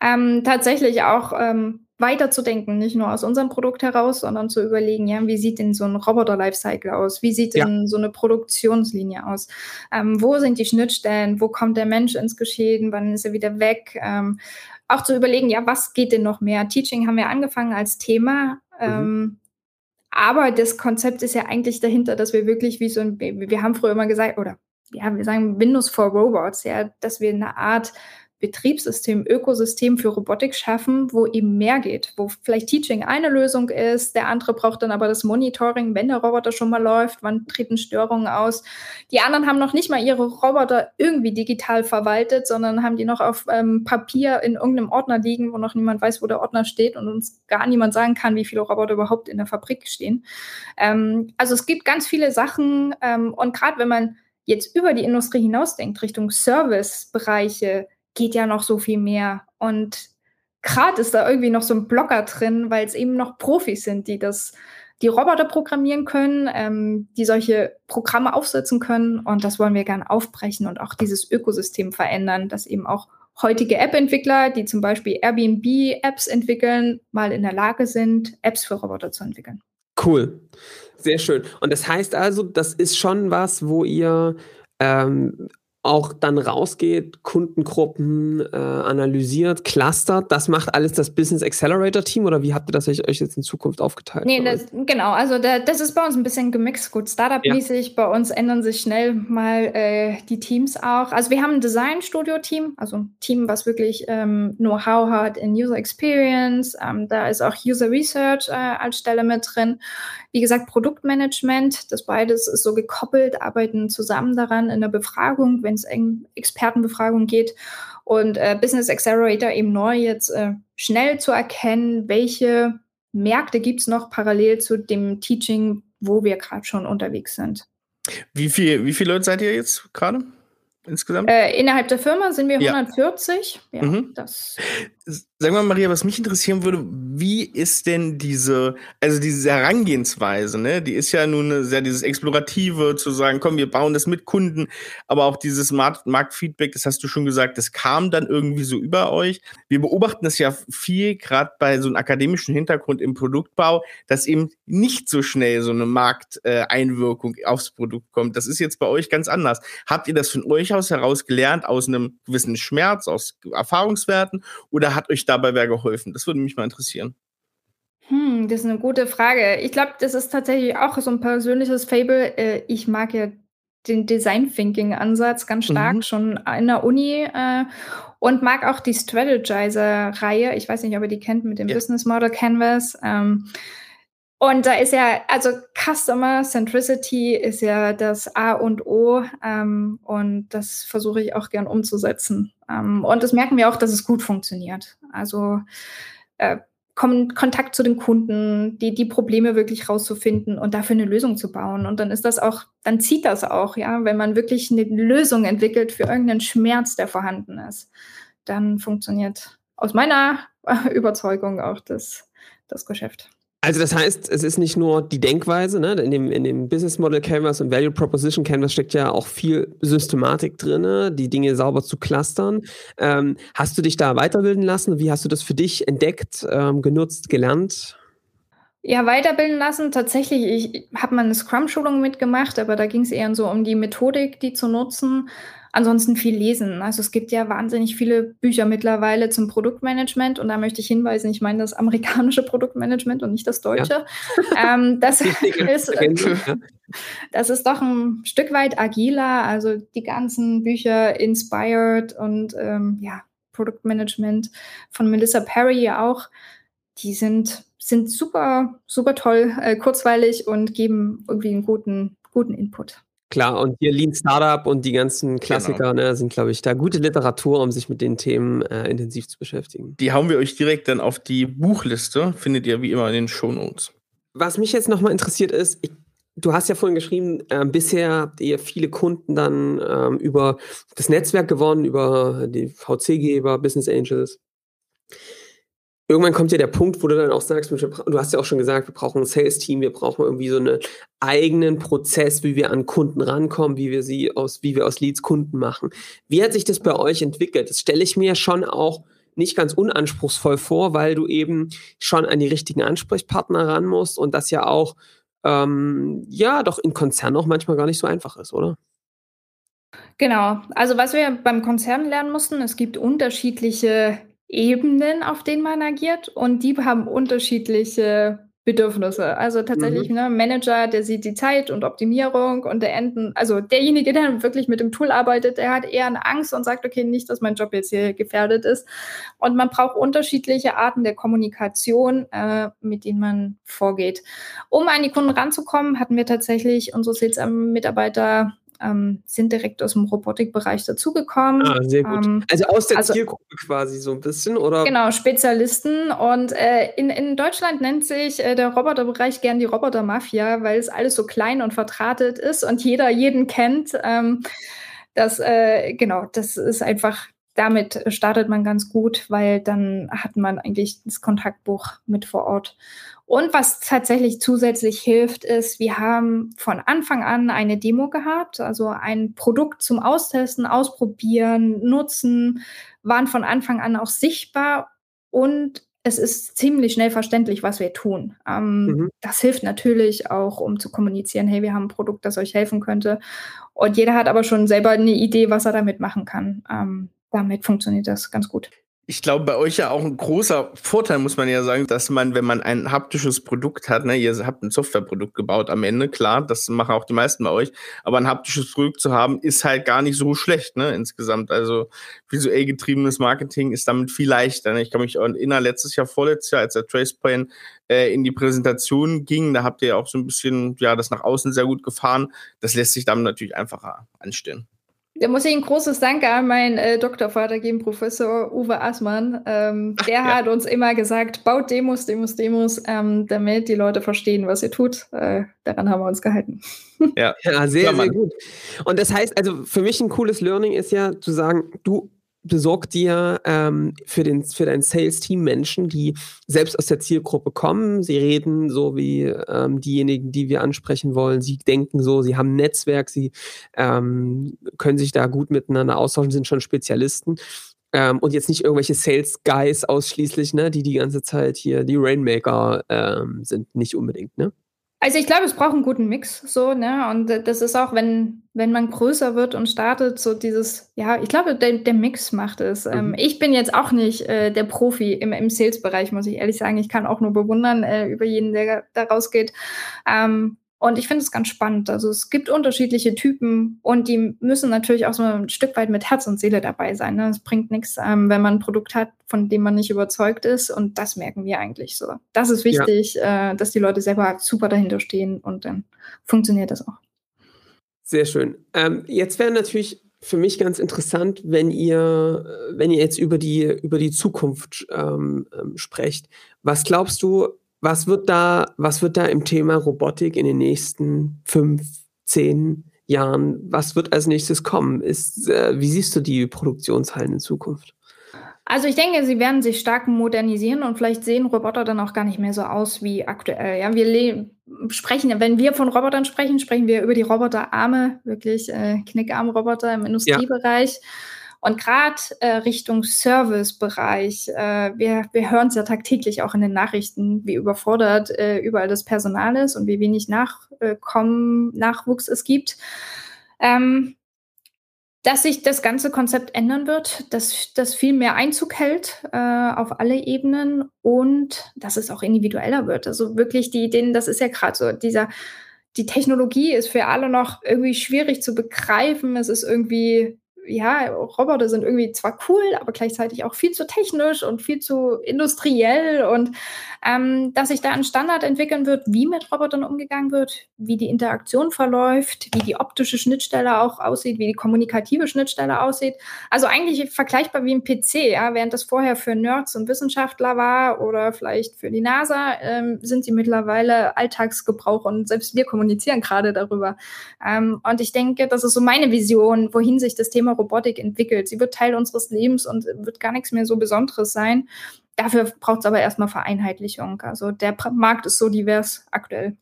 Ähm, tatsächlich auch ähm, weiterzudenken, nicht nur aus unserem Produkt heraus, sondern zu überlegen, ja, wie sieht denn so ein Roboter-Lifecycle aus? Wie sieht denn ja. so eine Produktionslinie aus? Ähm, wo sind die Schnittstellen? Wo kommt der Mensch ins Geschehen? Wann ist er wieder weg? Ähm, auch zu überlegen, ja, was geht denn noch mehr? Teaching haben wir angefangen als Thema. Mhm. Ähm, aber das Konzept ist ja eigentlich dahinter, dass wir wirklich wie so ein, wir haben früher immer gesagt, oder ja, wir sagen Windows for Robots, ja, dass wir eine Art Betriebssystem, Ökosystem für Robotik schaffen, wo eben mehr geht, wo vielleicht Teaching eine Lösung ist, der andere braucht dann aber das Monitoring, wenn der Roboter schon mal läuft, wann treten Störungen aus. Die anderen haben noch nicht mal ihre Roboter irgendwie digital verwaltet, sondern haben die noch auf ähm, Papier in irgendeinem Ordner liegen, wo noch niemand weiß, wo der Ordner steht und uns gar niemand sagen kann, wie viele Roboter überhaupt in der Fabrik stehen. Ähm, also es gibt ganz viele Sachen ähm, und gerade wenn man jetzt über die Industrie hinausdenkt, Richtung Servicebereiche, geht ja noch so viel mehr. Und gerade ist da irgendwie noch so ein Blocker drin, weil es eben noch Profis sind, die das, die Roboter programmieren können, ähm, die solche Programme aufsetzen können. Und das wollen wir gern aufbrechen und auch dieses Ökosystem verändern, dass eben auch heutige App-Entwickler, die zum Beispiel Airbnb-Apps entwickeln, mal in der Lage sind, Apps für Roboter zu entwickeln. Cool. Sehr schön. Und das heißt also, das ist schon was, wo ihr ähm, auch dann rausgeht, Kundengruppen äh, analysiert, clustert. Das macht alles das Business Accelerator Team oder wie habt ihr das euch, euch jetzt in Zukunft aufgeteilt? Nee, das, genau. Also da, das ist bei uns ein bisschen gemixt. Gut, Startup-mäßig. Ja. Bei uns ändern sich schnell mal äh, die Teams auch. Also wir haben ein Design-Studio-Team, also ein Team, was wirklich ähm, Know-how hat in User Experience. Ähm, da ist auch User Research äh, als Stelle mit drin. Wie gesagt, Produktmanagement, das beides ist so gekoppelt, arbeiten zusammen daran in der Befragung, wenn es in Expertenbefragung geht. Und äh, Business Accelerator eben neu jetzt äh, schnell zu erkennen, welche Märkte gibt es noch parallel zu dem Teaching, wo wir gerade schon unterwegs sind. Wie, viel, wie viele Leute seid ihr jetzt gerade? insgesamt? Äh, innerhalb der Firma sind wir 140. Ja, ja mhm. das. Sag mal, Maria, was mich interessieren würde, wie ist denn diese, also diese Herangehensweise, ne? Die ist ja nun sehr dieses Explorative, zu sagen, komm, wir bauen das mit Kunden, aber auch dieses Markt Marktfeedback, das hast du schon gesagt, das kam dann irgendwie so über euch. Wir beobachten das ja viel, gerade bei so einem akademischen Hintergrund im Produktbau, dass eben nicht so schnell so eine Markteinwirkung äh, aufs Produkt kommt. Das ist jetzt bei euch ganz anders. Habt ihr das von euch aus heraus gelernt, aus einem gewissen Schmerz, aus Erfahrungswerten, oder hat euch dabei wer geholfen? Das würde mich mal interessieren. Hm, das ist eine gute Frage. Ich glaube, das ist tatsächlich auch so ein persönliches Fable. Äh, ich mag ja den Design Thinking Ansatz ganz stark mhm. schon in der Uni äh, und mag auch die Strategizer Reihe. Ich weiß nicht, ob ihr die kennt mit dem ja. Business Model Canvas. Ähm, und da ist ja, also Customer Centricity ist ja das A und O ähm, und das versuche ich auch gern umzusetzen. Ähm, und das merken wir auch, dass es gut funktioniert. Also äh, Kontakt zu den Kunden, die, die Probleme wirklich rauszufinden und dafür eine Lösung zu bauen. Und dann ist das auch, dann zieht das auch, ja, wenn man wirklich eine Lösung entwickelt für irgendeinen Schmerz, der vorhanden ist, dann funktioniert aus meiner Überzeugung auch das, das Geschäft. Also das heißt, es ist nicht nur die Denkweise, ne? in, dem, in dem Business Model Canvas und Value Proposition Canvas steckt ja auch viel Systematik drin, die Dinge sauber zu clustern. Ähm, hast du dich da weiterbilden lassen? Wie hast du das für dich entdeckt, ähm, genutzt, gelernt? Ja, weiterbilden lassen. Tatsächlich, ich habe mal eine Scrum-Schulung mitgemacht, aber da ging es eher so um die Methodik, die zu nutzen. Ansonsten viel lesen. Also es gibt ja wahnsinnig viele Bücher mittlerweile zum Produktmanagement und da möchte ich hinweisen, ich meine das amerikanische Produktmanagement und nicht das deutsche. Ja. Ähm, das, ist, das ist doch ein Stück weit agiler. Also die ganzen Bücher Inspired und ähm, ja, Produktmanagement von Melissa Perry auch, die sind, sind super, super toll, äh, kurzweilig und geben irgendwie einen guten, guten Input. Klar, und hier Lean Startup und die ganzen Klassiker genau. ne, sind, glaube ich, da gute Literatur, um sich mit den Themen äh, intensiv zu beschäftigen. Die hauen wir euch direkt dann auf die Buchliste, findet ihr wie immer in den Shownotes. Was mich jetzt nochmal interessiert ist, ich, du hast ja vorhin geschrieben, äh, bisher habt ihr viele Kunden dann ähm, über das Netzwerk gewonnen, über die VC-Geber, Business Angels irgendwann kommt ja der Punkt, wo du dann auch sagst, du hast ja auch schon gesagt, wir brauchen ein Sales-Team, wir brauchen irgendwie so einen eigenen Prozess, wie wir an Kunden rankommen, wie wir sie aus, wie wir aus Leads Kunden machen. Wie hat sich das bei euch entwickelt? Das stelle ich mir schon auch nicht ganz unanspruchsvoll vor, weil du eben schon an die richtigen Ansprechpartner ran musst und das ja auch, ähm, ja, doch in Konzernen auch manchmal gar nicht so einfach ist, oder? Genau. Also was wir beim Konzern lernen mussten, es gibt unterschiedliche Ebenen, auf denen man agiert und die haben unterschiedliche Bedürfnisse. Also tatsächlich, mhm. ne, Manager, der sieht die Zeit und Optimierung und der Enden, also derjenige, der wirklich mit dem Tool arbeitet, der hat eher eine Angst und sagt, okay, nicht, dass mein Job jetzt hier gefährdet ist. Und man braucht unterschiedliche Arten der Kommunikation, äh, mit denen man vorgeht. Um an die Kunden ranzukommen, hatten wir tatsächlich unsere Sales-Mitarbeiter ähm, sind direkt aus dem Robotikbereich dazugekommen. Ah, sehr gut. Ähm, also aus der also, Zielgruppe quasi so ein bisschen, oder? Genau, Spezialisten. Und äh, in, in Deutschland nennt sich äh, der Roboterbereich gern die Robotermafia, weil es alles so klein und vertratet ist und jeder jeden kennt. Ähm, das, äh, genau, das ist einfach damit startet man ganz gut, weil dann hat man eigentlich das Kontaktbuch mit vor Ort. Und was tatsächlich zusätzlich hilft, ist, wir haben von Anfang an eine Demo gehabt, also ein Produkt zum Austesten, Ausprobieren, Nutzen, waren von Anfang an auch sichtbar und es ist ziemlich schnell verständlich, was wir tun. Ähm, mhm. Das hilft natürlich auch, um zu kommunizieren, hey, wir haben ein Produkt, das euch helfen könnte. Und jeder hat aber schon selber eine Idee, was er damit machen kann. Ähm, damit funktioniert das ganz gut ich glaube, bei euch ja auch ein großer Vorteil, muss man ja sagen, dass man, wenn man ein haptisches Produkt hat, ne, ihr habt ein Softwareprodukt gebaut am Ende, klar, das machen auch die meisten bei euch, aber ein haptisches Produkt zu haben, ist halt gar nicht so schlecht, ne, insgesamt. Also visuell getriebenes Marketing ist damit viel leichter. Ne? Ich kann mich erinnern, letztes Jahr, vorletztes Jahr, als der Tracepoint äh, in die Präsentation ging, da habt ihr auch so ein bisschen, ja, das nach außen sehr gut gefahren. Das lässt sich damit natürlich einfacher anstellen. Da muss ich ein großes Dank an meinen äh, Doktorvater geben, Professor Uwe Assmann. Ähm, der ja. hat uns immer gesagt, baut Demos, Demos, Demos, ähm, damit die Leute verstehen, was ihr tut. Äh, daran haben wir uns gehalten. Ja, ja sehr, sehr gut. Und das heißt, also für mich ein cooles Learning ist ja zu sagen, du besorg dir ähm, für, den, für dein Sales-Team Menschen, die selbst aus der Zielgruppe kommen. Sie reden so wie ähm, diejenigen, die wir ansprechen wollen. Sie denken so, sie haben ein Netzwerk, sie ähm, können sich da gut miteinander austauschen, sind schon Spezialisten. Ähm, und jetzt nicht irgendwelche Sales Guys ausschließlich, ne, die die ganze Zeit hier die Rainmaker ähm, sind, nicht unbedingt, ne? Also ich glaube, es braucht einen guten Mix, so, ne? Und das ist auch, wenn, wenn man größer wird und startet, so dieses, ja, ich glaube, der, der Mix macht es. Ähm, mhm. Ähm, ich bin jetzt auch nicht äh, der Profi im, im Sales-Bereich, muss ich ehrlich sagen. Ich kann auch nur bewundern äh, über jeden, der da rausgeht. Ähm, und ich finde es ganz spannend. Also es gibt unterschiedliche Typen und die müssen natürlich auch so ein Stück weit mit Herz und Seele dabei sein. Ne? Es bringt nichts, ähm, wenn man ein Produkt hat, von dem man nicht überzeugt ist. Und das merken wir eigentlich so. Das ist wichtig, ja. äh, dass die Leute selber super dahinter stehen und dann funktioniert das auch. Sehr schön. Ähm, jetzt wäre natürlich für mich ganz interessant, wenn ihr, wenn ihr jetzt über die, über die Zukunft ähm, ähm sprecht. Was glaubst du, was wird da, was wird da im Thema Robotik in den nächsten fünf, zehn Jahren, was wird als nächstes kommen? Ist, äh, wie siehst du die Produktionshallen in Zukunft? Also ich denke, sie werden sich stark modernisieren und vielleicht sehen Roboter dann auch gar nicht mehr so aus wie aktuell. Ja, wir sprechen, wenn wir von Robotern sprechen, sprechen wir über die Roboterarme, wirklich äh, Knickarm-Roboter im Industriebereich. Ja. Und gerade äh, Richtung Servicebereich, äh, wir, wir hören es ja tagtäglich auch in den Nachrichten, wie überfordert äh, überall das Personal ist und wie wenig Nachkommen, Nachwuchs es gibt. Ähm, dass sich das ganze Konzept ändern wird, dass das viel mehr Einzug hält äh, auf alle Ebenen und dass es auch individueller wird. Also wirklich die Ideen, das ist ja gerade so, dieser, die Technologie ist für alle noch irgendwie schwierig zu begreifen. Es ist irgendwie ja, Roboter sind irgendwie zwar cool, aber gleichzeitig auch viel zu technisch und viel zu industriell und ähm, dass sich da ein Standard entwickeln wird, wie mit Robotern umgegangen wird, wie die Interaktion verläuft, wie die optische Schnittstelle auch aussieht, wie die kommunikative Schnittstelle aussieht. Also eigentlich vergleichbar wie ein PC, ja, während das vorher für Nerds und Wissenschaftler war oder vielleicht für die NASA, ähm, sind sie mittlerweile Alltagsgebrauch und selbst wir kommunizieren gerade darüber. Ähm, und ich denke, das ist so meine Vision, wohin sich das Thema Robotik entwickelt. Sie wird Teil unseres Lebens und wird gar nichts mehr so Besonderes sein. Dafür braucht es aber erstmal Vereinheitlichung. Also der Markt ist so divers aktuell.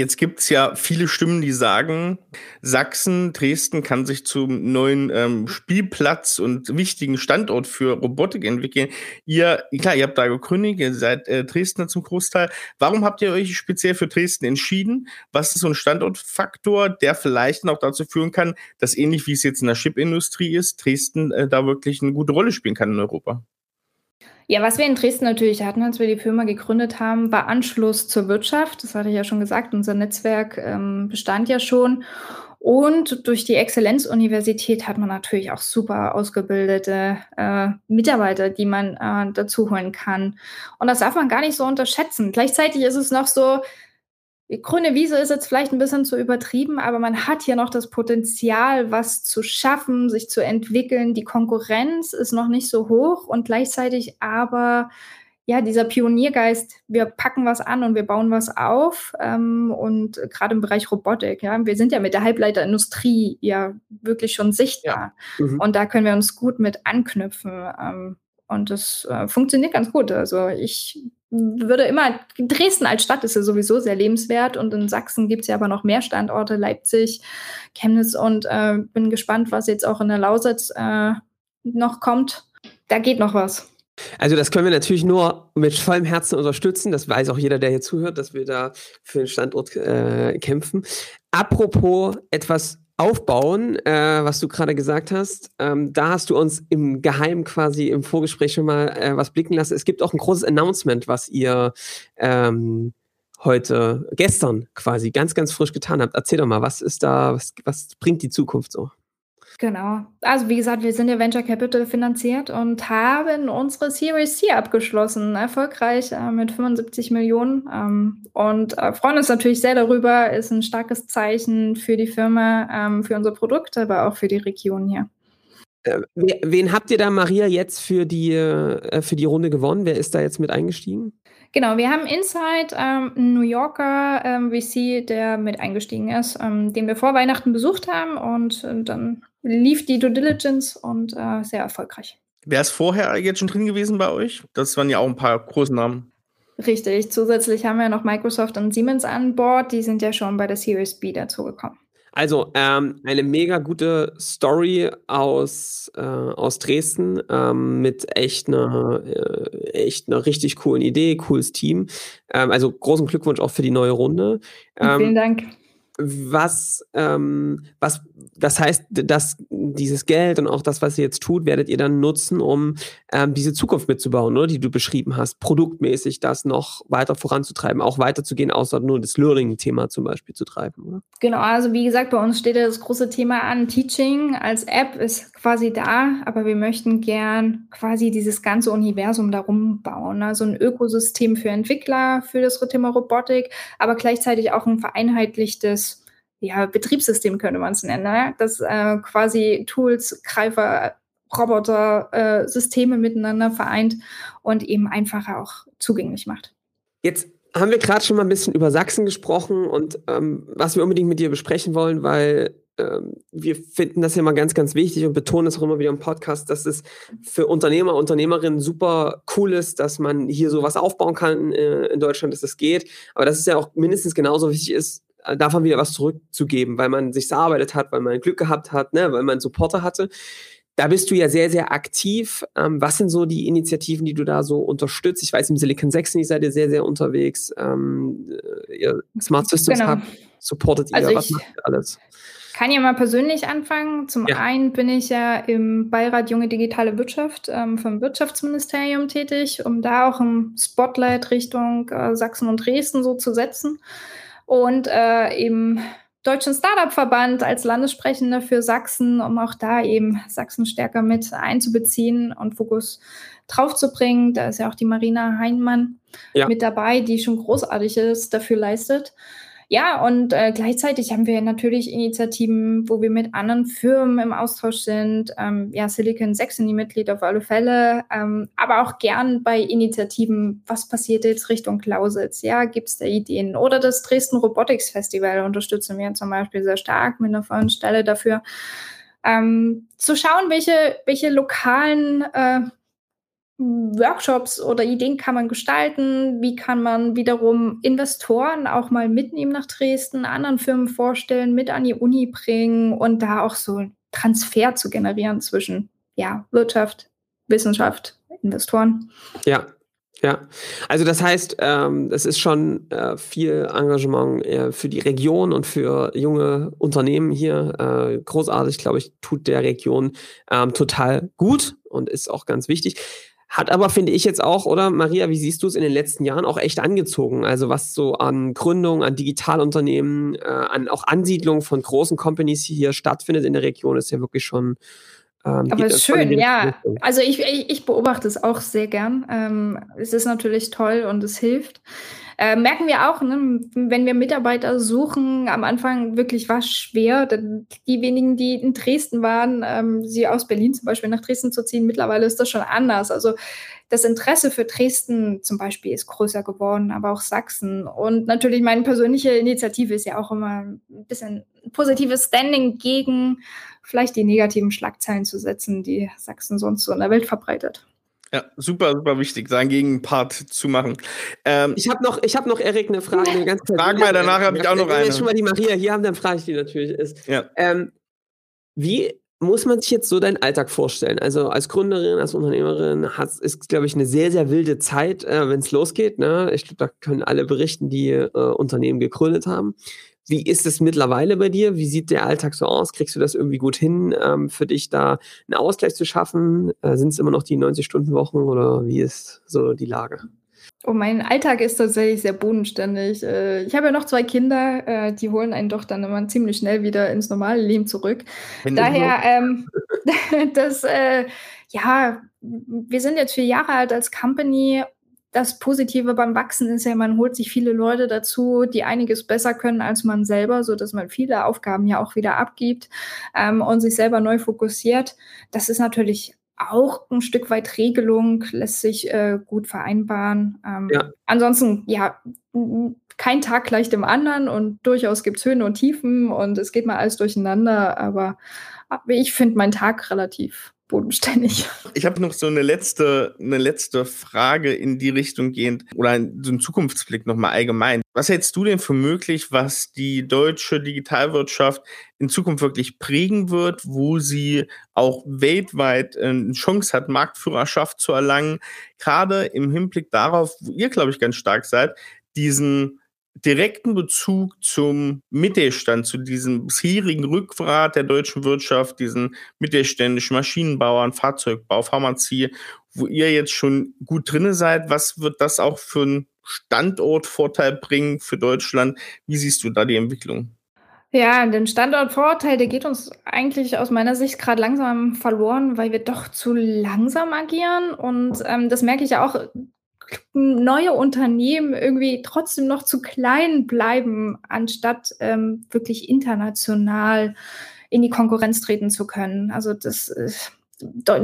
Jetzt gibt es ja viele Stimmen, die sagen, Sachsen, Dresden kann sich zum neuen ähm, Spielplatz und wichtigen Standort für Robotik entwickeln. Ihr, klar, ihr habt da gegründet, ihr seid äh, Dresdner zum Großteil. Warum habt ihr euch speziell für Dresden entschieden? Was ist so ein Standortfaktor, der vielleicht auch dazu führen kann, dass ähnlich wie es jetzt in der Chipindustrie ist, Dresden äh, da wirklich eine gute Rolle spielen kann in Europa? Ja, was wir in Dresden natürlich hatten, als wir die Firma gegründet haben, war Anschluss zur Wirtschaft. Das hatte ich ja schon gesagt. Unser Netzwerk ähm, bestand ja schon. Und durch die Exzellenzuniversität hat man natürlich auch super ausgebildete äh, Mitarbeiter, die man äh, dazu holen kann. Und das darf man gar nicht so unterschätzen. Gleichzeitig ist es noch so, grüne Wiese ist jetzt vielleicht ein bisschen zu übertrieben, aber man hat hier noch das Potenzial, was zu schaffen, sich zu entwickeln. Die Konkurrenz ist noch nicht so hoch und gleichzeitig aber ja, dieser Pioniergeist, wir packen was an und wir bauen was auf. Ähm, und gerade im Bereich Robotik, ja, wir sind ja mit der Halbleiterindustrie ja wirklich schon sichtbar. Ja. Mhm. Und da können wir uns gut mit anknüpfen. Ähm, und das äh, funktioniert ganz gut. Also ich würde immer, Dresden als Stadt ist ja sowieso sehr lebenswert und in Sachsen gibt es ja aber noch mehr Standorte, Leipzig, Chemnitz und äh, bin gespannt, was jetzt auch in der Lausitz äh, noch kommt. Da geht noch was. Also das können wir natürlich nur mit vollem Herzen unterstützen. Das weiß auch jeder, der hier zuhört, dass wir da für den Standort äh, kämpfen. Apropos etwas aufbauen, äh, was du gerade gesagt hast. Ähm, da hast du uns im Geheim quasi im Vorgespräch schon mal äh, was blicken lassen. Es gibt auch ein großes Announcement, was ihr ähm, heute, gestern quasi ganz, ganz frisch getan habt. Erzähl doch mal, was ist da, was, was bringt die Zukunft so? Genau. Also wie gesagt, wir sind ja Venture Capital finanziert und haben unsere Series C abgeschlossen, erfolgreich äh, mit 75 Millionen ähm, und äh, freuen uns natürlich sehr darüber. Ist ein starkes Zeichen für die Firma, ähm, für unser Produkt, aber auch für die Region hier. Äh, wen habt ihr da, Maria, jetzt für die, äh, für die Runde gewonnen? Wer ist da jetzt mit eingestiegen? Genau, wir haben Inside, ähm, einen New Yorker ähm, VC, der mit eingestiegen ist, ähm, den wir vor Weihnachten besucht haben und äh, dann lief die Due Diligence und äh, sehr erfolgreich. Wer ist vorher jetzt schon drin gewesen bei euch? Das waren ja auch ein paar große Namen. Richtig. Zusätzlich haben wir noch Microsoft und Siemens an Bord. Die sind ja schon bei der Series B dazugekommen. Also ähm, eine mega gute Story aus, äh, aus Dresden ähm, mit echt einer äh, echt einer richtig coolen Idee, cooles Team. Ähm, also großen Glückwunsch auch für die neue Runde. vielen ähm, Dank was, ähm, was, das heißt, dass dieses Geld und auch das, was ihr jetzt tut, werdet ihr dann nutzen, um ähm, diese Zukunft mitzubauen, oder? die du beschrieben hast, produktmäßig das noch weiter voranzutreiben, auch weiterzugehen, außer nur das Learning-Thema zum Beispiel zu treiben, oder? Genau, also wie gesagt, bei uns steht ja das große Thema an. Teaching als App ist quasi da, aber wir möchten gern quasi dieses ganze Universum darum bauen. Also ein Ökosystem für Entwickler, für das Thema Robotik, aber gleichzeitig auch ein vereinheitlichtes ja, Betriebssystem könnte man es nennen, ne? das äh, quasi Tools, Greifer, Roboter, äh, Systeme miteinander vereint und eben einfacher auch zugänglich macht. Jetzt haben wir gerade schon mal ein bisschen über Sachsen gesprochen und ähm, was wir unbedingt mit dir besprechen wollen, weil ähm, wir finden das ja mal ganz, ganz wichtig und betonen es auch immer wieder im Podcast, dass es für Unternehmer, Unternehmerinnen super cool ist, dass man hier sowas aufbauen kann äh, in Deutschland, dass es das geht. Aber dass es ja auch mindestens genauso wichtig ist, äh, davon wieder was zurückzugeben, weil man sich erarbeitet hat, weil man Glück gehabt hat, ne, weil man Supporter hatte. Da bist du ja sehr, sehr aktiv. Ähm, was sind so die Initiativen, die du da so unterstützt? Ich weiß, im Silicon Saxony seid ihr sehr, sehr unterwegs. Ähm, ihr Smart Systems genau. Hub. supportet ihr? Also Was macht ihr alles? Kann ja mal persönlich anfangen. Zum Ja. einen bin ich ja im Beirat Junge Digitale Wirtschaft ähm, vom Wirtschaftsministerium tätig, um da auch ein Spotlight Richtung äh, Sachsen und Dresden so zu setzen. Und äh, im Deutschen Startup-Verband als Landessprechende für Sachsen, um auch da eben Sachsen stärker mit einzubeziehen und Fokus drauf zu bringen. Da ist ja auch die Marina Heinmann Ja. mit dabei, die schon Großartiges dafür leistet. Ja, und äh, gleichzeitig haben wir natürlich Initiativen, wo wir mit anderen Firmen im Austausch sind. Ähm, ja, Silicon Saxony Mitglied auf alle Fälle, ähm, aber auch gern bei Initiativen, was passiert jetzt Richtung Lausitz? Ja, gibt es da Ideen? Oder das Dresden Robotics Festival unterstützen wir zum Beispiel sehr stark mit einer vollen Stelle dafür. Ähm, zu schauen, welche, welche lokalen äh, Workshops oder Ideen kann man gestalten? Wie kann man wiederum Investoren auch mal mitnehmen nach Dresden, anderen Firmen vorstellen, mit an die Uni bringen und da auch so Transfer zu generieren zwischen ja, Wirtschaft, Wissenschaft, Investoren. Ja, ja. Also das heißt, ähm, es ist schon äh, viel Engagement äh, für die Region und für junge Unternehmen hier. Äh, großartig, glaube ich, tut der Region ähm, total gut und ist auch ganz wichtig. Hat aber, finde ich jetzt auch, oder Maria, wie siehst du es in den letzten Jahren auch echt angezogen? Also was so an Gründung, an Digitalunternehmen, äh, an auch Ansiedlung von großen Companies hier stattfindet in der Region, ist ja wirklich schon. Ähm, Aber ist schön, ja. Richtung. Also ich, ich, ich beobachte es auch sehr gern. Ähm, es ist natürlich toll und es hilft. Äh, merken wir auch, ne, wenn wir Mitarbeiter suchen, am Anfang wirklich war es schwer. Die wenigen, die in Dresden waren, ähm, sie aus Berlin zum Beispiel nach Dresden zu ziehen, mittlerweile ist das schon anders. Also das Interesse für Dresden zum Beispiel ist größer geworden, aber auch Sachsen. Und natürlich meine persönliche Initiative ist ja auch immer ein bisschen positives Standing gegen vielleicht die negativen Schlagzeilen zu setzen, die Sachsen sonst so in der Welt verbreitet. Ja, super, super wichtig, seinen Gegenpart zu machen. Ähm, Ich habe noch, ich hab noch, Erik, eine Frage. Eine ganz Frag mal, danach hab ich auch noch Wenn wir eine. schon mal die Maria hier haben, dann frage ich die natürlich. Ist, Ja. ähm, wie muss man sich jetzt so deinen Alltag vorstellen? Also als Gründerin, als Unternehmerin hat, ist, glaube ich, eine sehr, sehr wilde Zeit, äh, wenn es losgeht. Ne? Ich glaube, da können alle berichten, die äh, Unternehmen gegründet haben. Wie ist es mittlerweile bei dir? Wie sieht der Alltag so aus? Kriegst du das irgendwie gut hin, ähm, für dich da einen Ausgleich zu schaffen? Äh, Sind es immer noch die 90-Stunden-Wochen oder wie ist so die Lage? Und mein Alltag ist tatsächlich sehr bodenständig. Äh, Ich habe ja noch zwei Kinder, äh, die holen einen doch dann immer ziemlich schnell wieder ins normale Leben zurück. wenn Daher, ähm, das, äh, ja, wir sind jetzt vier Jahre alt als Company. Das Positive beim Wachsen ist ja, man holt sich viele Leute dazu, die einiges besser können als man selber, so dass man viele Aufgaben ja auch wieder abgibt ähm, und sich selber neu fokussiert. Das ist natürlich auch ein Stück weit Regelung, lässt sich äh, gut vereinbaren. Ähm, Ja. Ansonsten, ja, kein Tag gleich dem anderen und durchaus gibt es Höhen und Tiefen und es geht mal alles durcheinander, aber ich finde meinen Tag relativ bodenständig. Ich habe noch so eine letzte, eine letzte Frage in die Richtung gehend oder so einen Zukunftsblick nochmal allgemein. Was hältst du denn für möglich, was die deutsche Digitalwirtschaft in Zukunft wirklich prägen wird, wo sie auch weltweit äh, eine Chance hat, Marktführerschaft zu erlangen? Gerade im Hinblick darauf, wo ihr, glaube ich, ganz stark seid, diesen direkten Bezug zum Mittelstand, zu diesem bisherigen Rückgrat der deutschen Wirtschaft, diesen mittelständischen Maschinenbauern, Fahrzeugbau, Pharmazie, wo ihr jetzt schon gut drinne seid. Was wird das auch für einen Standortvorteil bringen für Deutschland? Wie siehst du da die Entwicklung? Ja, den Standortvorteil, der geht uns eigentlich aus meiner Sicht gerade langsam verloren, weil wir doch zu langsam agieren. Und ähm, das merke ich ja auch, neue Unternehmen irgendwie trotzdem noch zu klein bleiben, anstatt ähm, wirklich international in die Konkurrenz treten zu können. Also das ist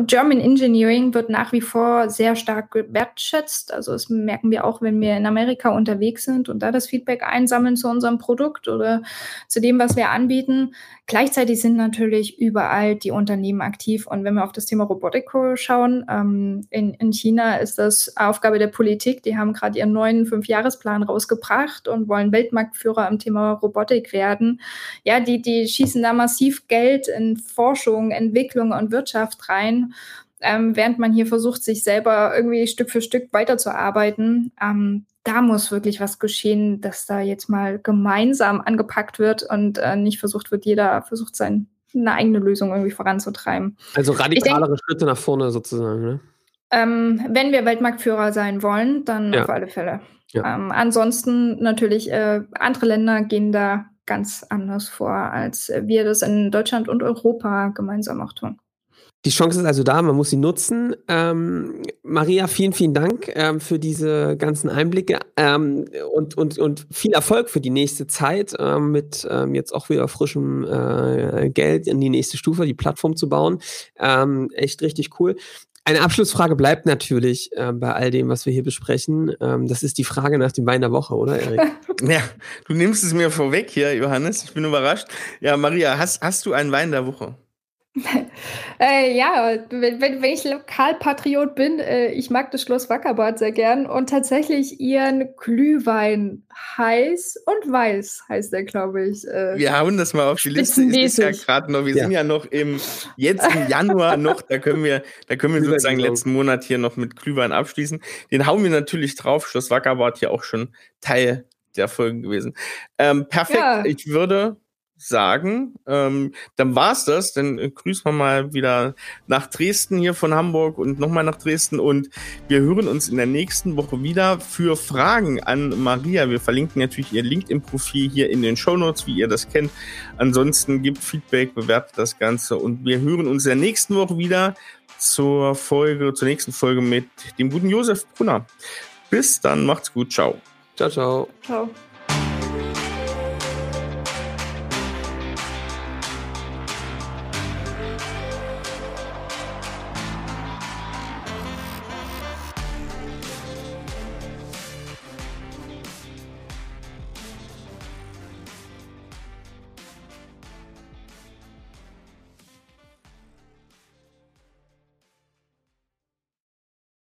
German Engineering wird nach wie vor sehr stark gewertschätzt. Also das merken wir auch, wenn wir in Amerika unterwegs sind und da das Feedback einsammeln zu unserem Produkt oder zu dem, was wir anbieten. Gleichzeitig sind natürlich überall die Unternehmen aktiv. Und wenn wir auf das Thema Robotik schauen, ähm, in, in China ist das Aufgabe der Politik. Die haben gerade ihren neuen Fünfjahresplan rausgebracht und wollen Weltmarktführer im Thema Robotik werden. Ja, die, die schießen da massiv Geld in Forschung, Entwicklung und Wirtschaft rein, ähm, während man hier versucht, sich selber irgendwie Stück für Stück weiterzuarbeiten. Ähm, da muss wirklich was geschehen, dass da jetzt mal gemeinsam angepackt wird und äh, nicht versucht wird, jeder versucht sein eine eigene Lösung irgendwie voranzutreiben. Also radikalere denk, Schritte nach vorne sozusagen, ne? Ähm, wenn wir Weltmarktführer sein wollen, dann ja. auf alle Fälle. Ja. Ähm, ansonsten natürlich, äh, andere Länder gehen da ganz anders vor, als wir das in Deutschland und Europa gemeinsam auch tun. Die Chance ist also da, man muss sie nutzen. Ähm, Maria, vielen, vielen Dank ähm, für diese ganzen Einblicke ähm, und, und, und viel Erfolg für die nächste Zeit, ähm, mit ähm, jetzt auch wieder frischem äh, Geld in die nächste Stufe, die Plattform zu bauen. Ähm, echt richtig cool. Eine Abschlussfrage bleibt natürlich äh, bei all dem, was wir hier besprechen. Ähm, das ist die Frage nach dem Wein der Woche, oder, Erik? ja, du nimmst es mir vorweg hier, Johannes. Ich bin überrascht. Ja, Maria, hast, hast du einen Wein der Woche? äh, ja, wenn, wenn, ich Lokalpatriot bin, äh, ich mag das Schloss Wackerbad sehr gern und tatsächlich ihren Glühwein heiß und weiß heißt der, glaube ich. Äh, wir hauen das mal auf die Liste. Ist ja gerade noch. Wir ja. sind ja noch im jetzt im Januar noch. Da können wir, da können wir sozusagen letzten Monat hier noch mit Glühwein abschließen. Den hauen wir natürlich drauf. Schloss Wackerbad hier auch schon Teil der Folgen gewesen. Ähm, perfekt. Ja. Ich würde sagen. Ähm, dann war's das. Dann äh, grüßen wir mal wieder nach Dresden hier von Hamburg und nochmal nach Dresden. Und wir hören uns in der nächsten Woche wieder für Fragen an Maria. Wir verlinken natürlich ihr LinkedIn-Profil hier in den Show Notes, wie ihr das kennt. Ansonsten gibt Feedback, bewertet das Ganze und wir hören uns in der nächsten Woche wieder zur Folge, zur nächsten Folge mit dem guten Josef Brunner. Bis dann, macht's gut, ciao. Ciao, ciao. Ciao.